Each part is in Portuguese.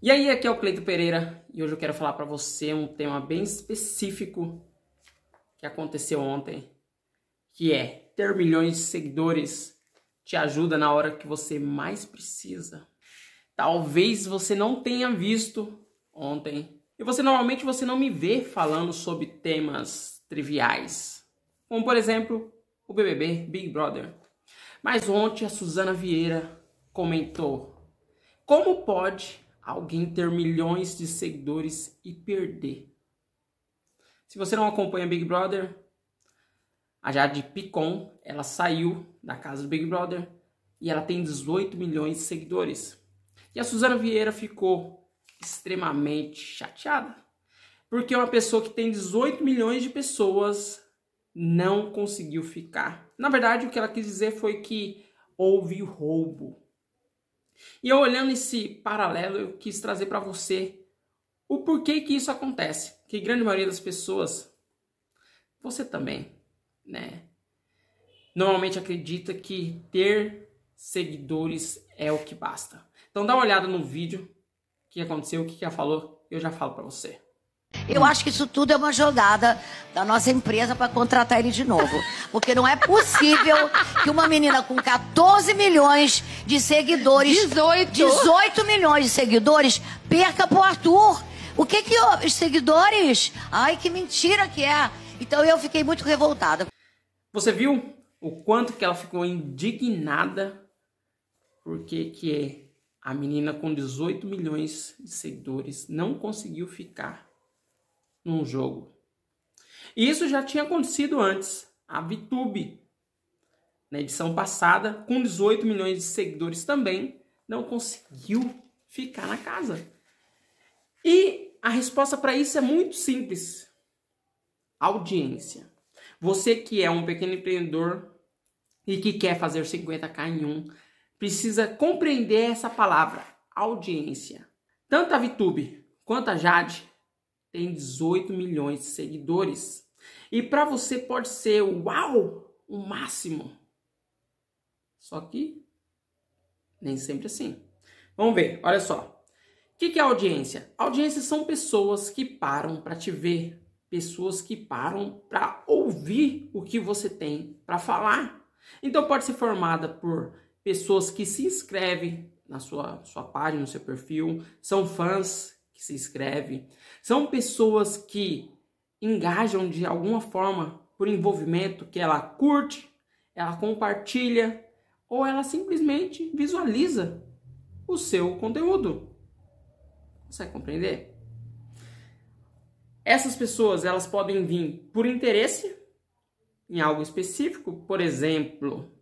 E aí, aqui é o Cleito Pereira e hoje eu quero falar para você um tema bem específico que aconteceu ontem, que é ter milhões de seguidores te ajuda na hora que você mais precisa. Talvez você não tenha visto ontem e você normalmente você não me vê falando sobre temas triviais, como por exemplo o BBB Big Brother. Mas ontem a Suzana Vieira comentou: como pode alguém ter milhões de seguidores e perder. Se você não acompanha Big Brother, a Jade Picon, ela saiu da casa do Big Brother e ela tem 18 milhões de seguidores. E a Suzana Vieira ficou extremamente chateada, porque uma pessoa que tem 18 milhões de pessoas não conseguiu ficar. Na verdade, o que ela quis dizer foi que houve roubo. E eu olhando esse paralelo, eu quis trazer para você o porquê que isso acontece. Que a grande maioria das pessoas, você também, né? Normalmente acredita que ter seguidores é o que basta. Então dá uma olhada no vídeo, que aconteceu, o que ela falou, eu já falo para você. Eu acho que isso tudo é uma jogada da nossa empresa para contratar ele de novo. Porque não é possível que uma menina com 14 milhões de seguidores. 18. 18 milhões de seguidores perca pro Arthur. O que que os seguidores? Ai, que mentira que é. Então eu fiquei muito revoltada. Você viu o quanto que ela ficou indignada porque que a menina com 18 milhões de seguidores não conseguiu ficar num jogo. E isso já tinha acontecido antes. A VTube, na edição passada, com 18 milhões de seguidores também, não conseguiu ficar na casa. E a resposta para isso é muito simples: audiência. Você que é um pequeno empreendedor e que quer fazer 50k em um, precisa compreender essa palavra, audiência. Tanto a VTube quanto a Jade tem 18 milhões de seguidores. E para você pode ser uau, o máximo. Só que nem sempre assim. Vamos ver, olha só. O que, que é audiência? Audiência são pessoas que param para te ver, pessoas que param para ouvir o que você tem para falar. Então pode ser formada por pessoas que se inscrevem na sua, sua página, no seu perfil, são fãs que se inscreve, são pessoas que engajam de alguma forma por envolvimento, que ela curte, ela compartilha ou ela simplesmente visualiza o seu conteúdo. Vai compreender? Essas pessoas, elas podem vir por interesse em algo específico, por exemplo,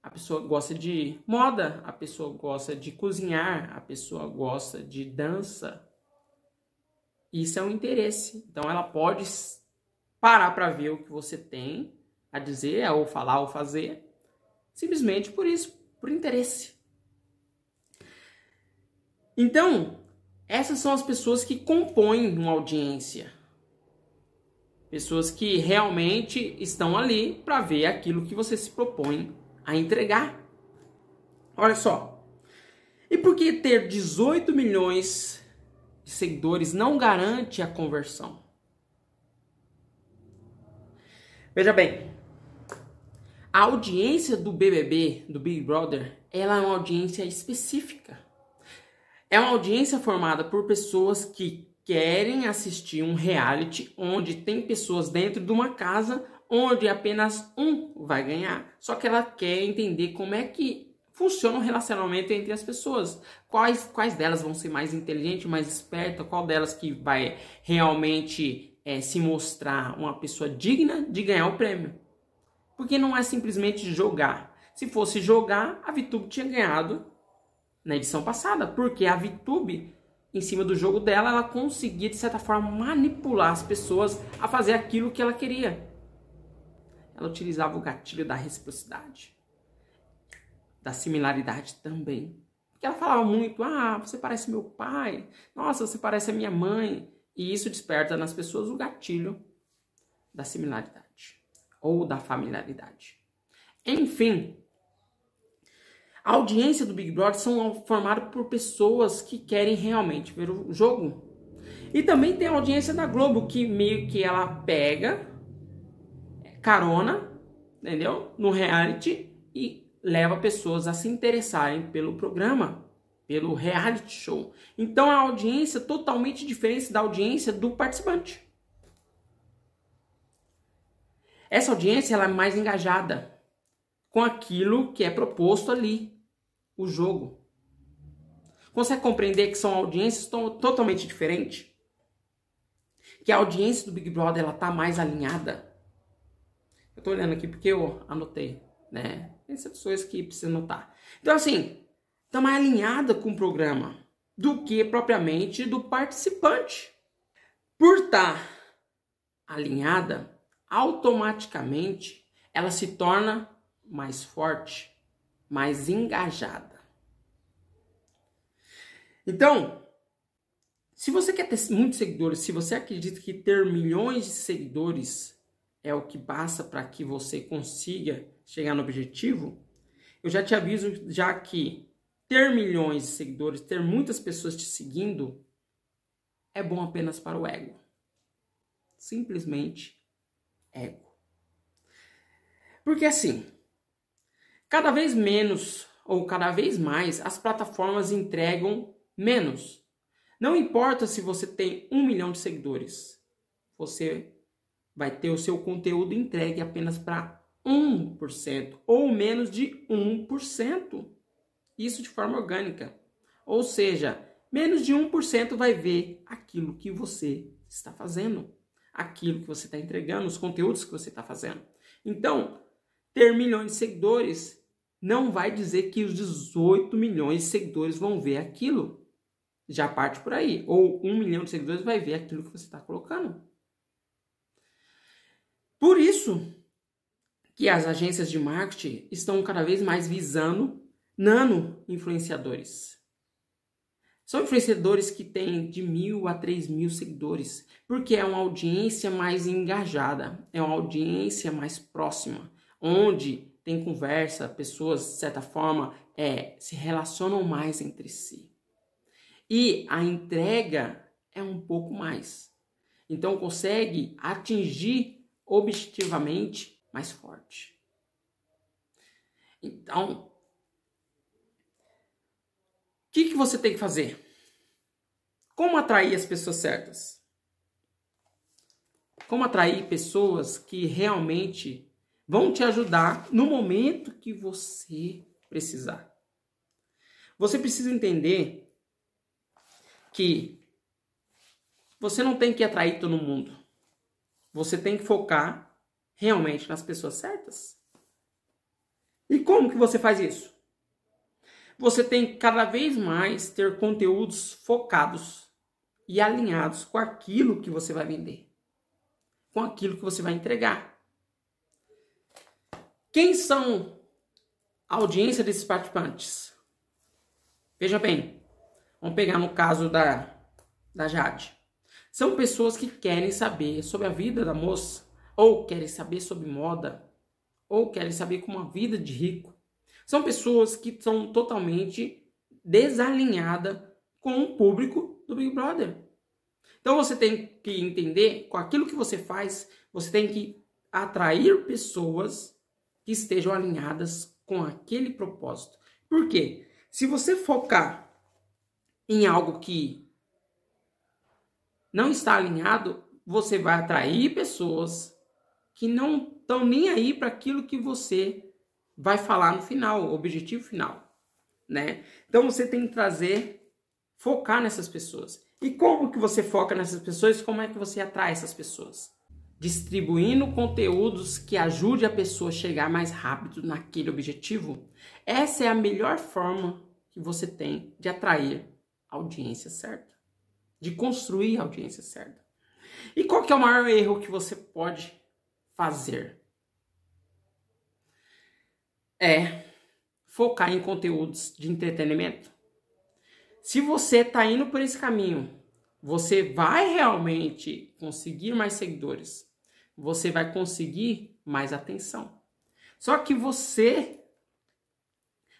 a pessoa gosta de moda, a pessoa gosta de cozinhar, a pessoa gosta de dança, isso é um interesse. Então ela pode parar para ver o que você tem a dizer, ou falar, ou fazer, simplesmente por isso, por interesse. Então, essas são as pessoas que compõem uma audiência. Pessoas que realmente estão ali para ver aquilo que você se propõe a entregar. Olha só. E por que ter 18 milhões de seguidores não garante a conversão. Veja bem, a audiência do BBB, do Big Brother, ela é uma audiência específica. É uma audiência formada por pessoas que querem assistir um reality onde tem pessoas dentro de uma casa onde apenas um vai ganhar. Só que ela quer entender como é que funciona o relacionamento entre as pessoas. Quais, quais delas vão ser mais inteligentes, mais espertas, qual delas que vai realmente é, se mostrar uma pessoa digna de ganhar o prêmio. Porque não é simplesmente jogar. Se fosse jogar, a VTube tinha ganhado na edição passada, porque a VTube, em cima do jogo dela, ela conseguia, de certa forma, manipular as pessoas a fazer aquilo que ela queria. Ela utilizava o gatilho da reciprocidade da similaridade também. Porque ela falava muito: ah, você parece meu pai, nossa, você parece a minha mãe. E isso desperta nas pessoas o gatilho da similaridade ou da familiaridade. Enfim, A audiência do Big Brother são formadas por pessoas que querem realmente ver o jogo. E também tem a audiência da Globo, que meio que ela pega carona, entendeu? No reality e leva pessoas a se interessarem pelo programa, pelo reality show. Então a audiência totalmente diferente da audiência do participante. Essa audiência ela é mais engajada com aquilo que é proposto ali, o jogo. Consegue compreender que são audiências totalmente diferentes? Que a audiência do Big Brother ela tá mais alinhada. Eu tô olhando aqui porque eu anotei, né? Coisas que precisa notar. Então assim, tá mais alinhada com o programa do que propriamente do participante. Por estar tá alinhada, automaticamente ela se torna mais forte, mais engajada. Então, se você quer ter muitos seguidores, se você acredita que ter milhões de seguidores é o que basta para que você consiga chegar no objetivo, eu já te aviso já que ter milhões de seguidores, ter muitas pessoas te seguindo, é bom apenas para o ego. Simplesmente ego. Porque assim, cada vez menos ou cada vez mais as plataformas entregam menos. Não importa se você tem um milhão de seguidores, você vai ter o seu conteúdo entregue apenas para 1% ou menos de 1%. Isso de forma orgânica. Ou seja, menos de 1% vai ver aquilo que você está fazendo aquilo que você está entregando, os conteúdos que você está fazendo. Então, ter milhões de seguidores não vai dizer que os 18 milhões de seguidores vão ver aquilo. Já parte por aí. Ou um milhão de seguidores vai ver aquilo que você está colocando. Por isso que as agências de marketing estão cada vez mais visando nano influenciadores. São influenciadores que têm de mil a três mil seguidores, porque é uma audiência mais engajada, é uma audiência mais próxima, onde tem conversa, pessoas, de certa forma, é, se relacionam mais entre si. E a entrega é um pouco mais. Então consegue atingir objetivamente mais forte. Então, o que, que você tem que fazer? Como atrair as pessoas certas? Como atrair pessoas que realmente vão te ajudar no momento que você precisar? Você precisa entender que você não tem que atrair todo mundo. Você tem que focar realmente nas pessoas certas. E como que você faz isso? você tem que cada vez mais ter conteúdos focados e alinhados com aquilo que você vai vender, com aquilo que você vai entregar. Quem são a audiência desses participantes? Veja bem, vamos pegar no caso da, da Jade. São pessoas que querem saber sobre a vida da moça, ou querem saber sobre moda, ou querem saber como a vida de rico são pessoas que são totalmente desalinhadas com o público do Big Brother. Então você tem que entender com aquilo que você faz, você tem que atrair pessoas que estejam alinhadas com aquele propósito. Por quê? Se você focar em algo que não está alinhado, você vai atrair pessoas que não estão nem aí para aquilo que você vai falar no final, o objetivo final, né? Então você tem que trazer, focar nessas pessoas. E como que você foca nessas pessoas? Como é que você atrai essas pessoas? Distribuindo conteúdos que ajude a pessoa a chegar mais rápido naquele objetivo. Essa é a melhor forma que você tem de atrair a audiência certa, de construir a audiência certa. E qual que é o maior erro que você pode fazer? é focar em conteúdos de entretenimento. Se você está indo por esse caminho, você vai realmente conseguir mais seguidores. Você vai conseguir mais atenção. Só que você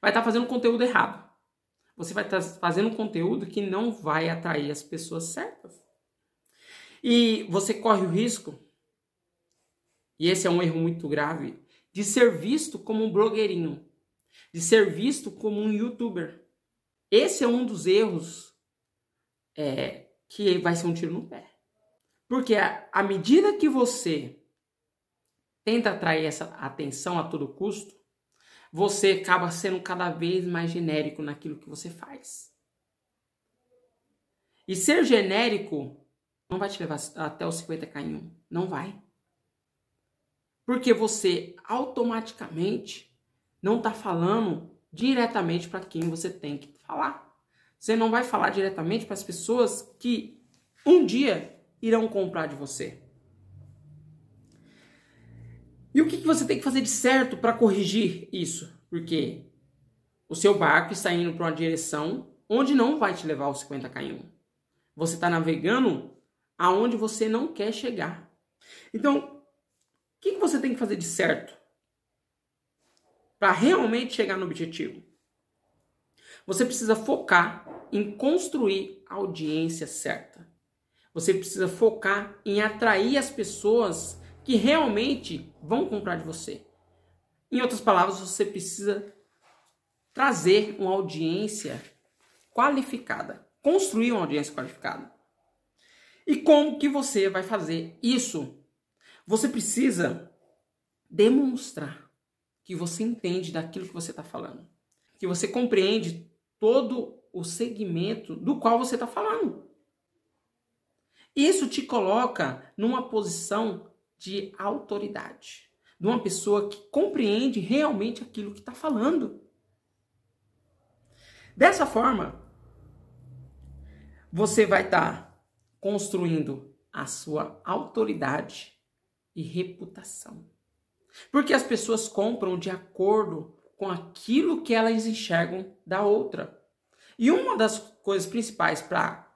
vai estar tá fazendo conteúdo errado. Você vai estar tá fazendo conteúdo que não vai atrair as pessoas certas. E você corre o risco, e esse é um erro muito grave, de ser visto como um blogueirinho, de ser visto como um youtuber. Esse é um dos erros é, que vai ser um tiro no pé. Porque à medida que você tenta atrair essa atenção a todo custo, você acaba sendo cada vez mais genérico naquilo que você faz. E ser genérico não vai te levar até os 50k em um. Não vai. Porque você automaticamente não está falando diretamente para quem você tem que falar. Você não vai falar diretamente para as pessoas que um dia irão comprar de você. E o que, você tem que fazer de certo para corrigir isso? Porque o seu barco está indo para uma direção onde não vai te levar aos 50 km. Você está navegando aonde você não quer chegar. Então, o que você tem que fazer de certo para realmente chegar no objetivo? Você precisa focar em construir a audiência certa. Você precisa focar em atrair as pessoas que realmente vão comprar de você. Em outras palavras, você precisa trazer uma audiência qualificada, construir uma audiência qualificada. E como que você vai fazer isso? Você precisa demonstrar que você entende daquilo que você está falando, que você compreende todo o segmento do qual você está falando. Isso te coloca numa posição de autoridade, de uma pessoa que compreende realmente aquilo que está falando. Dessa forma, você vai estar tá construindo a sua autoridade e reputação. Porque as pessoas compram de acordo com aquilo que elas enxergam da outra. E uma das coisas principais para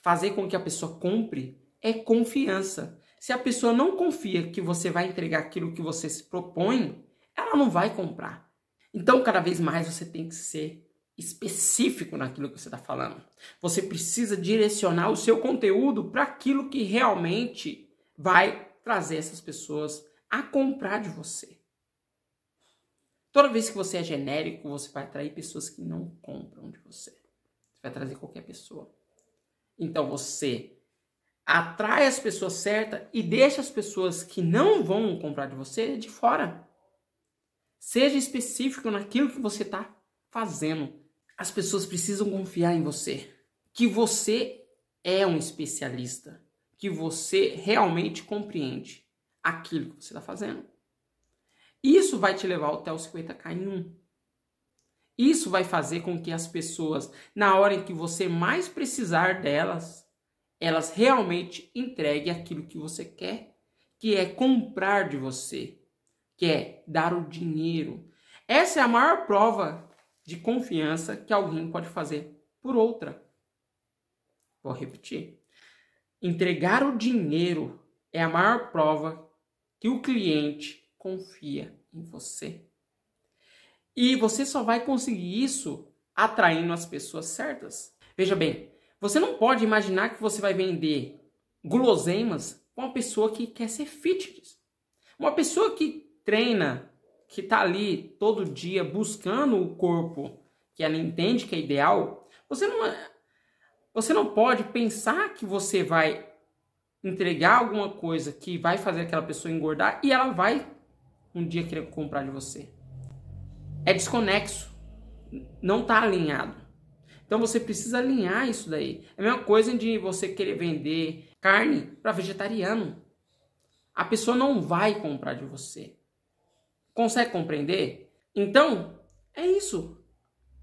fazer com que a pessoa compre é confiança. Se a pessoa não confia que você vai entregar aquilo que você se propõe, ela não vai comprar. Então, cada vez mais você tem que ser específico naquilo que você está falando. Você precisa direcionar o seu conteúdo para aquilo que realmente vai trazer essas pessoas a comprar de você. Toda vez que você é genérico, você vai atrair pessoas que não compram de você. Você vai trazer qualquer pessoa. Então você atrai as pessoas certas e deixa as pessoas que não vão comprar de você de fora. Seja específico naquilo que você está fazendo. As pessoas precisam confiar em você. Que você é um especialista. Que você realmente compreende aquilo que você está fazendo. Isso vai te levar até os 50k em um. Isso vai fazer com que as pessoas, na hora em que você mais precisar delas, elas realmente entreguem aquilo que você quer, que é comprar de você, que é dar o dinheiro. Essa é a maior prova de confiança que alguém pode fazer por outra. Vou repetir. Entregar o dinheiro é a maior prova que o cliente confia em você. E você só vai conseguir isso atraindo as pessoas certas. Veja bem, você não pode imaginar que você vai vender guloseimas com uma pessoa que quer ser fitness. Uma pessoa que treina, que está ali todo dia buscando o corpo que ela entende que é ideal, você não, você não pode pensar que você vai entregar alguma coisa que vai fazer aquela pessoa engordar e ela vai um dia querer comprar de você. É desconexo, não está alinhado. Então você precisa alinhar isso daí. É a mesma coisa de você querer vender carne para vegetariano. A pessoa não vai comprar de você. Consegue compreender? Então, é isso.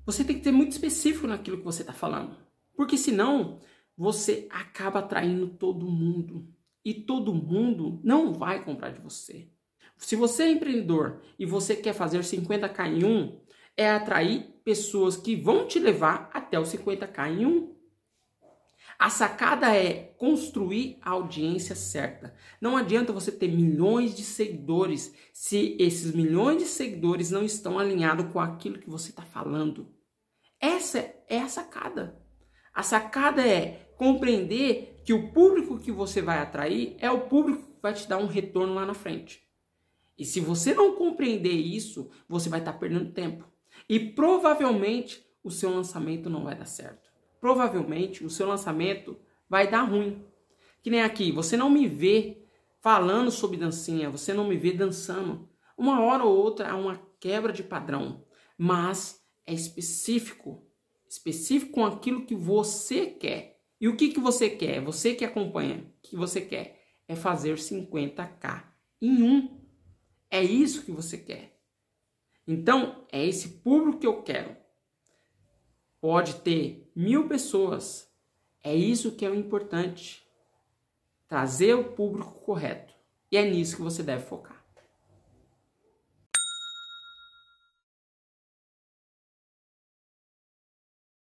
Você tem que ser muito específico naquilo que você está falando. Porque senão, você acaba atraindo todo mundo. E todo mundo não vai comprar de você. Se você é empreendedor e você quer fazer 50k em um, é atrair pessoas que vão te levar até os 50k em um. A sacada é construir a audiência certa. Não adianta você ter milhões de seguidores se esses milhões de seguidores não estão alinhados com aquilo que você está falando. Essa é a sacada. A sacada é compreender que o público que você vai atrair é o público que vai te dar um retorno lá na frente. E se você não compreender isso, você vai estar tá perdendo tempo. E provavelmente o seu lançamento não vai dar certo provavelmente o seu lançamento vai dar ruim. Que nem aqui, você não me vê falando sobre dancinha, você não me vê dançando. Uma hora ou outra há uma quebra de padrão, mas é específico, específico com aquilo que você quer. E o que, que você quer? Você que acompanha, o que você quer? É fazer 50k em um. É isso que você quer. Então, é esse público que eu quero pode ter mil pessoas. É isso que é o importante. Trazer o público correto. E é nisso que você deve focar.